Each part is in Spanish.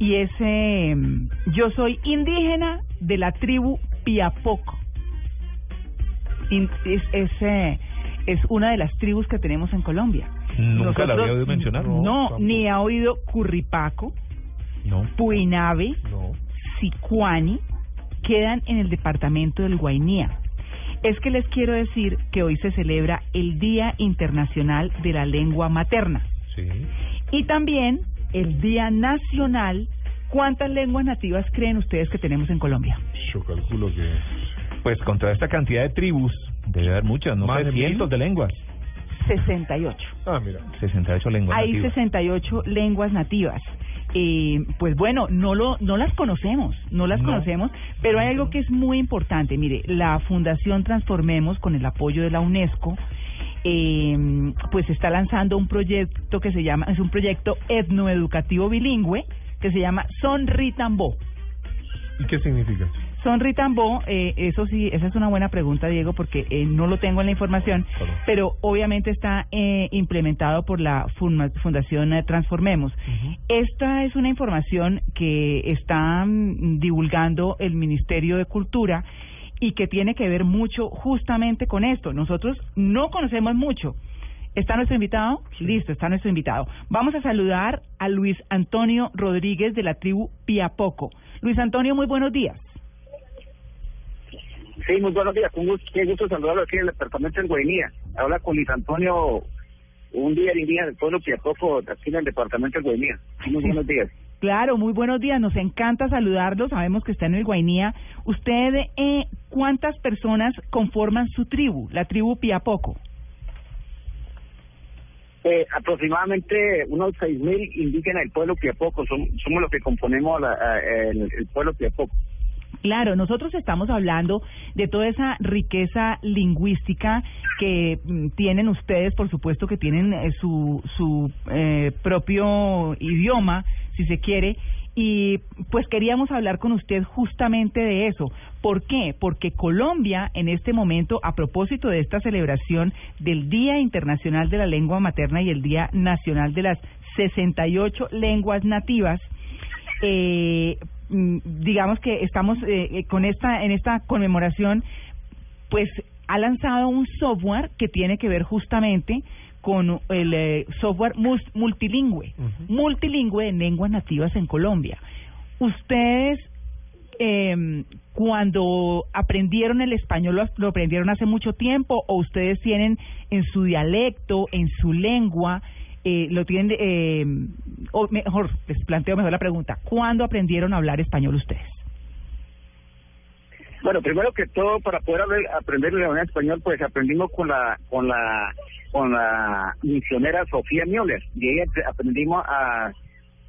Y es, eh, yo soy indígena de la tribu Piapoco. In- es, es, eh, es una de las tribus que tenemos en Colombia. Nunca la había oído mencionar. No, ni ha oído Curripaco, No, Puinave, no. Sicuani, quedan en el departamento del Guainía. Es que les quiero decir que hoy se celebra el Día Internacional de la Lengua Materna Sí. y también el Día Nacional. ¿Cuántas lenguas nativas creen ustedes que tenemos en Colombia? Yo calculo que Pues contra esta cantidad de tribus, debe haber muchas, no ¿Más sé, de mil? cientos de lenguas. 68. Ah, mira. 68 lenguas Hay nativas. 68 lenguas nativas. Eh, pues bueno, no lo, no las conocemos, no las No. conocemos, pero hay algo que es muy importante. Mire, la Fundación Transformemos, con el apoyo de la UNESCO, eh, pues está lanzando un proyecto que se llama, es un proyecto etnoeducativo bilingüe que se llama Sonritambó. ¿Y qué significa? Sonritambó, eh, eso sí, esa es una buena pregunta, Diego, porque eh, no lo tengo en la información, Claro. pero obviamente está eh, implementado por la Funda- Fundación eh, Transformemos. Esta es una información que está mm, divulgando el Ministerio de Cultura y que tiene que ver mucho justamente con esto. Nosotros no conocemos mucho. ¿Está nuestro invitado? Listo, está nuestro invitado. Vamos a saludar a Luis Antonio Rodríguez de la tribu Piapoco. Luis Antonio, muy buenos días. Sí, muy buenos días. Un gusto, qué gusto saludarlo aquí en el departamento del Guainía. Habla con Luis Antonio, un día indígena del pueblo Piapoco, aquí en el departamento del Guainía. Muy buenos días. Claro, muy buenos días. Nos encanta saludarlo. Sabemos que está en el Guainía. ¿Usted eh, cuántas personas conforman su tribu, la tribu Piapoco? Eh, aproximadamente unos 6.000 indígenas del pueblo Piapoco. Som- somos los que componemos la- el, el pueblo Piapoco. Claro, nosotros estamos hablando de toda esa riqueza lingüística que mm, tienen ustedes, por supuesto que tienen eh, su, su eh, propio idioma, si se quiere, y pues queríamos hablar con usted justamente de eso. ¿Por qué? Porque Colombia en este momento, a propósito de esta celebración del Día Internacional de la Lengua Materna y el Día Nacional de las 68 Lenguas Nativas, eh, mm, digamos que estamos eh, eh, con esta en esta conmemoración pues ha lanzado un software que tiene que ver justamente con el eh, software multilingüe. Multilingüe en lenguas nativas en Colombia. Ustedes eh, cuando aprendieron el español lo, lo aprendieron hace mucho tiempo o ustedes tienen en su dialecto en su lengua eh, lo tienen, eh, o mejor, les planteo mejor la pregunta, ¿cuándo aprendieron a hablar español ustedes? Bueno, primero que todo, para poder aprender el español, pues aprendimos con la con la con la misionera Sofía Müller y ella ap- aprendimos a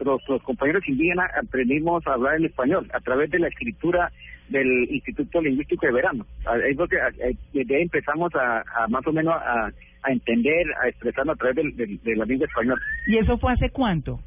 los, los compañeros indígenas aprendimos a hablar en español a través de la escritura del Instituto Lingüístico de Verano. Ahí fue que, eh, desde ahí empezamos a, a más o menos a, a entender, a expresarnos a través del- del- de la lengua española. ¿Y eso fue hace cuánto?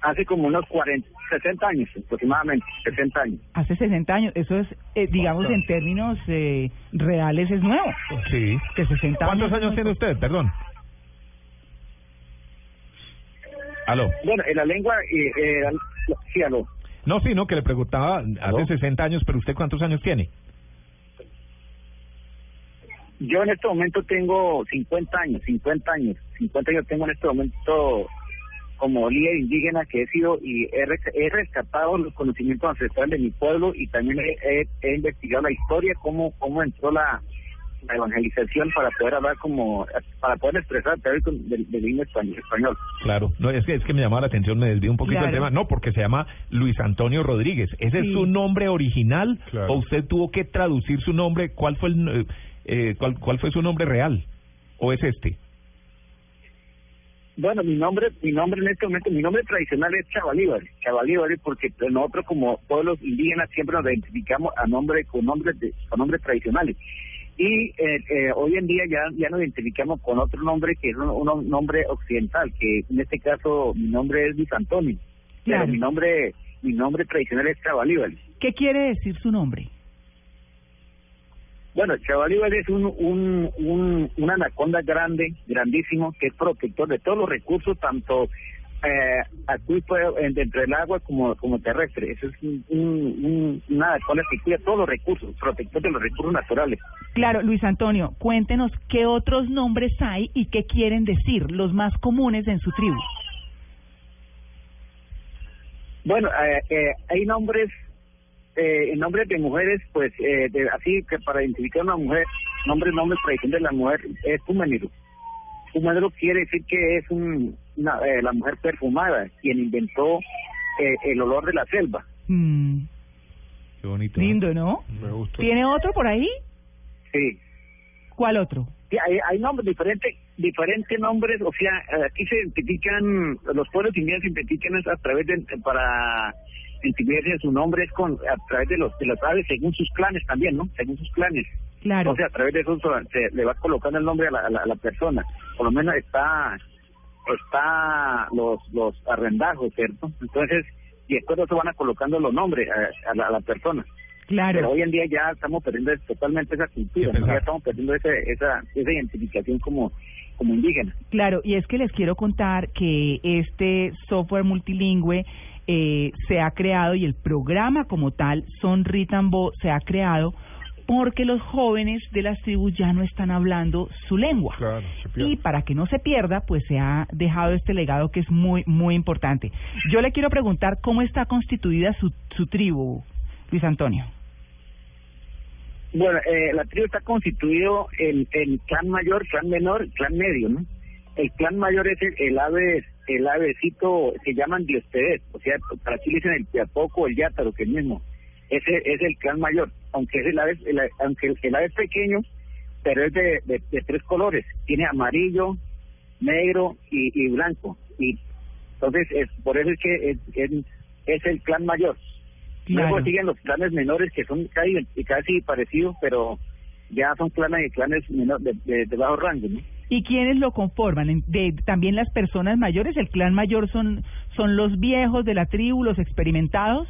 Hace como unos 40, 60 años aproximadamente, 60 años. Hace 60 años. Eso es, eh, digamos, en términos eh, reales es nuevo. Sí. Que 60 ¿Cuántos años años tiene usted? Perdón. Aló. Bueno, en la lengua, eh, eh, sí, aló. No, sí, no, que le preguntaba hace ¿Aló? 60 años, pero usted cuántos años tiene? Yo en este momento tengo 50 años, 50 años, 50 años tengo en este momento como líder indígena que he sido y he, res- he rescatado los conocimientos ancestrales de mi pueblo y también he, he- he investigado la historia, cómo, cómo entró la, la evangelización para poder hablar como, para poder expresar a través con- del, del himno español. español. Claro, no, es que, es que me llamaba la atención, me desvié un poquito Claro. tema. No, porque se llama Luis Antonio Rodríguez. ¿Ese Sí. es su nombre original Claro. o usted tuvo que traducir su nombre? ¿Cuál fue el, eh, eh, cuál, cuál fue su nombre real? o es este? Bueno, mi nombre, mi nombre en este momento, mi nombre tradicional es Chavalíbal, Chavalíbal porque nosotros como pueblos indígenas siempre nos identificamos a nombre con nombres de, con nombres tradicionales y eh, eh, hoy en día ya ya nos identificamos con otro nombre que es un, un nombre occidental, que en este caso mi nombre es Luis Antonio, Claro. pero mi nombre mi nombre tradicional es Chavalíbal. ¿Qué quiere decir su nombre? Bueno, Chavalíbal es un, un, un, anaconda grande, grandísimo, que es protector de todos los recursos, tanto eh, acuíferos dentro del agua como, como terrestre. Eso es un, un, un- anaconda que cuida todos los recursos, protector de los recursos naturales. Claro, Luis Antonio, cuéntenos qué otros nombres hay y qué quieren decir, los más comunes en su tribu. Bueno, eh, eh, hay nombres, eh, nombres de mujeres, pues eh, de, así que para identificar a una mujer, nombre, nombre tradicional de la mujer es Pumeniro. Pumeniro quiere decir que es un, una, eh, la mujer perfumada, quien inventó eh, el olor de la selva. Mm, Qué bonito. lindo, ¿no? Me gusta. ¿Tiene otro por ahí? Sí. ¿Cuál otro? Sí, hay, hay nombres diferentes, diferentes nombres, o sea, eh, aquí se identifican, los pueblos indígenas se identifican a través de, para identificarse su nombre es con, a través de los, de las aves según sus clanes también, ¿no? Según sus clanes. Claro. O sea, a través de eso se le va colocando el nombre a la, a la, a la persona. Por lo menos está, está los, los arrendajos, ¿cierto? Entonces, y después de eso van a colocando los nombres a, a la, a la persona. Pero Claro. hoy en día ya estamos perdiendo totalmente esa cultura, ya estamos perdiendo ese, esa, esa identificación como, como indígena. Claro, y es que les quiero contar que este software multilingüe eh, se ha creado y el programa como tal, Son Ritambo, se ha creado porque los jóvenes de las tribus ya no están hablando su lengua. Claro, se pierde. Y para que no se pierda, pues se ha dejado este legado que es muy, muy importante. Yo le quiero preguntar cómo está constituida su, su tribu, Luis Antonio. Bueno, eh, la tribu está constituido en, en clan mayor, clan menor, y clan medio, ¿no? El clan mayor es el, el ave, el avecito, se llaman diostedes, o sea, para aquí le dicen el piapoco, el yátaro, que es el mismo. Ese es el clan mayor, aunque es el ave, el, aunque el, el ave es pequeño, pero es de, de, de tres colores, tiene amarillo, negro y, y blanco. Y entonces, es, por eso es que es, es, es el clan mayor. Claro. Luego siguen los clanes menores que son casi, casi parecidos, pero ya son clanes y clanes menor, de, de, de bajo rango, ¿no? ¿Y quiénes lo conforman? En- De, también las personas mayores, el clan mayor son son los viejos de la tribu, los experimentados.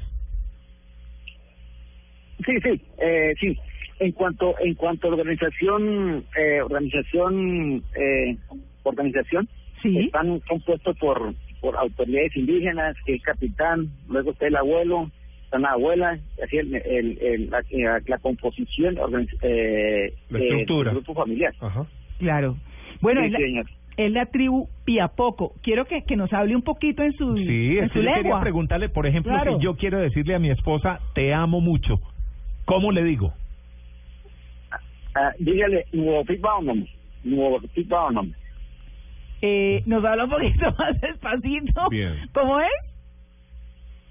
Sí, sí, eh, sí. En cuanto en cuanto a organización, eh, organización, eh, organización, Sí. están compuestos por por autoridades indígenas, que es capitán, luego está el abuelo, está la abuela, así el, el, el- la, eh, la composición, organiz- eh, La eh, estructura. del grupo familiar. Ajá. Claro. Bueno, Sí, es, la, señor. es la tribu Piapoco. Quiero que, que nos hable un poquito en su, Sí, en es su que yo quería lengua. preguntarle, por ejemplo, Claro. si yo quiero decirle a mi esposa, te amo mucho. ¿Cómo le digo? Ah, dígale, nuevo nuevo. Eh, nos habla un poquito más despacito. Bien. ¿Cómo es?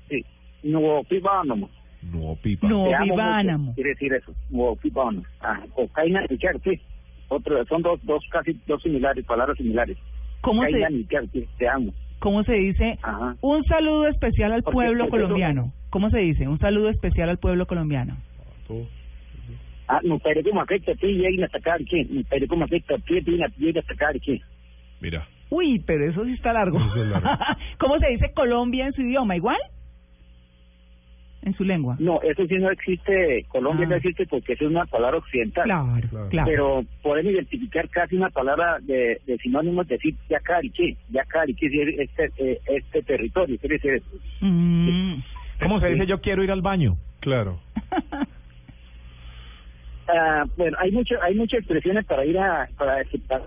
Sí, nuevo Pipaonom. No, pipa. No. Te amo Vivánamo. mucho, Quiere decir eso, nuevo Pipaonom. Ah, o Kaina Nicar, sí. Otro, son dos, dos casi dos similares, palabras similares. ¿Cómo se, sí, te amo. ¿Cómo se dice? Ajá. Un saludo especial al Porque- pueblo porque eso- colombiano. ¿Cómo se dice? Un saludo especial al pueblo colombiano. Ah, no, pero como afecta a ti y hay atacar aquí. No, pero como afecta a ti y atacar aquí. Mira. Uy, pero eso sí está largo. Eso es largo. ¿Cómo se dice Colombia en su idioma? ¿Igual? En su lengua. No, eso sí no existe, Colombia Ah. no existe porque eso es una palabra occidental. Claro, Claro. Pero podemos identificar casi una palabra de, de sinónimos, decir Yacariche, Yacariche es este, eh, este territorio, quiere decir. Mm. ¿Cómo se dice yo quiero ir al baño? Claro. Ah, bueno, hay mucho, hay muchas expresiones para ir a, para, para,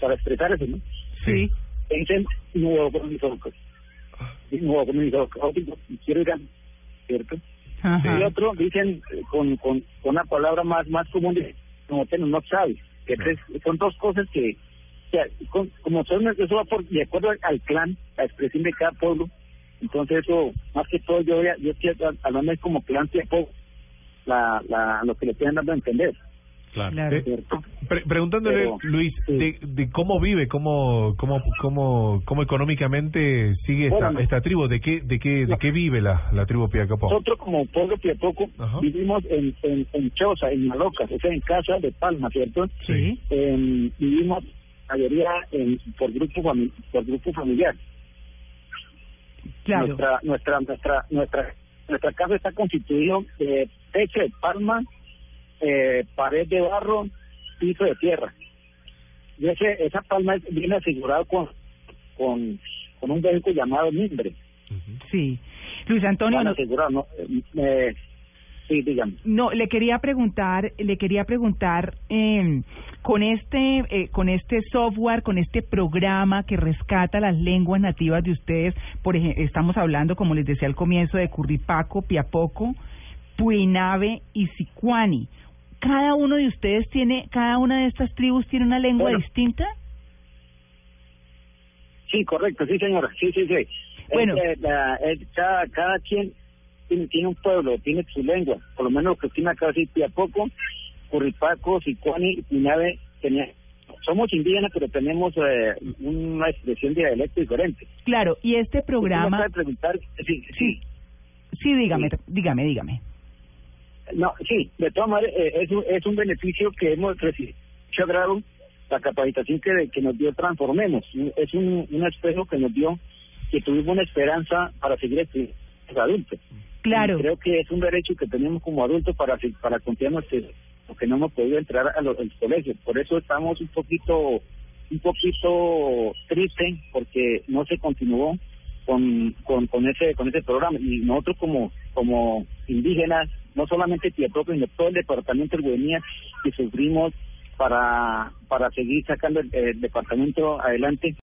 para expresar eso, ¿no? sí. Dicen, nuevo comunicador, nuevo comunicador, quiero ir a, ¿cierto? Ajá. Y otro dicen eh, con, con, con una palabra más más común, de, como que no sabes, que tres- son dos cosas que, que con- como son, eso va por, de acuerdo al, al clan, la expresión de cada pueblo, entonces eso, más que todo yo, voy a- yo estoy hablando es como clan tiempo, la, la, lo que le estoy dando a entender. Claro. Claro. Eh, pre- preguntándole, Pero, Luis, sí. de, de cómo vive, cómo, cómo, cómo, cómo económicamente sigue esta, Bueno, esta tribu, de qué, de qué, de qué vive la, la tribu Piacapó. Nosotros como pueblo Piatoco Ajá. vivimos en, en, en choza, en malocas, o sea, en casa de palma, ¿cierto? Sí. Eh, vivimos mayoría en, por grupo fami- por grupo familiar. Claro. Nuestra nuestra nuestra nuestra nuestra casa está constituido de techo de palma, eh, pared de barro, piso de tierra. Y ese, esa palma viene asegurado con con con un vehículo llamado mimbre. Sí. Luis Antonio, Van no, asegurado, ¿no? Eh, eh, sí, dígame. no, le quería preguntar, le quería preguntar, eh, con este, eh, con este software, con este programa que rescata las lenguas nativas de ustedes, por ejemplo, estamos hablando, como les decía al comienzo, de Curripaco, Piapoco, Puinave y Sicuani. Cada uno de ustedes tiene, cada una de estas tribus tiene una lengua Bueno. distinta. Sí, correcto, sí, señora, sí, sí, sí. Bueno. Es, eh, es cada, cada quien tiene, tiene un pueblo, tiene su lengua, por lo menos que tiene acá sí, Piapoco, Curripaco, Sicuani Pinave, tenía, somos indígenas, pero tenemos eh, una expresión de dialecto diferente. Claro, y este programa, preguntar, sí, sí, sí, dígame, Sí. dígame, dígame. No, sí, de todas maneras, eh, es, un, es un beneficio que hemos recibido, agrado, la capacitación que, que nos dio Transformemos, es un, un espejo que nos dio que tuvimos una esperanza para seguir estudiando adultos. Claro. Y creo que es un derecho que tenemos como adultos para para continuar porque no hemos podido entrar a los, a los colegios. Por eso estamos un poquito un poquito triste porque no se continuó con, con, con ese con ese programa y nosotros como como indígenas no solamente Piatoco sino todo el departamento del Guainía que sufrimos para para seguir sacando el departamento adelante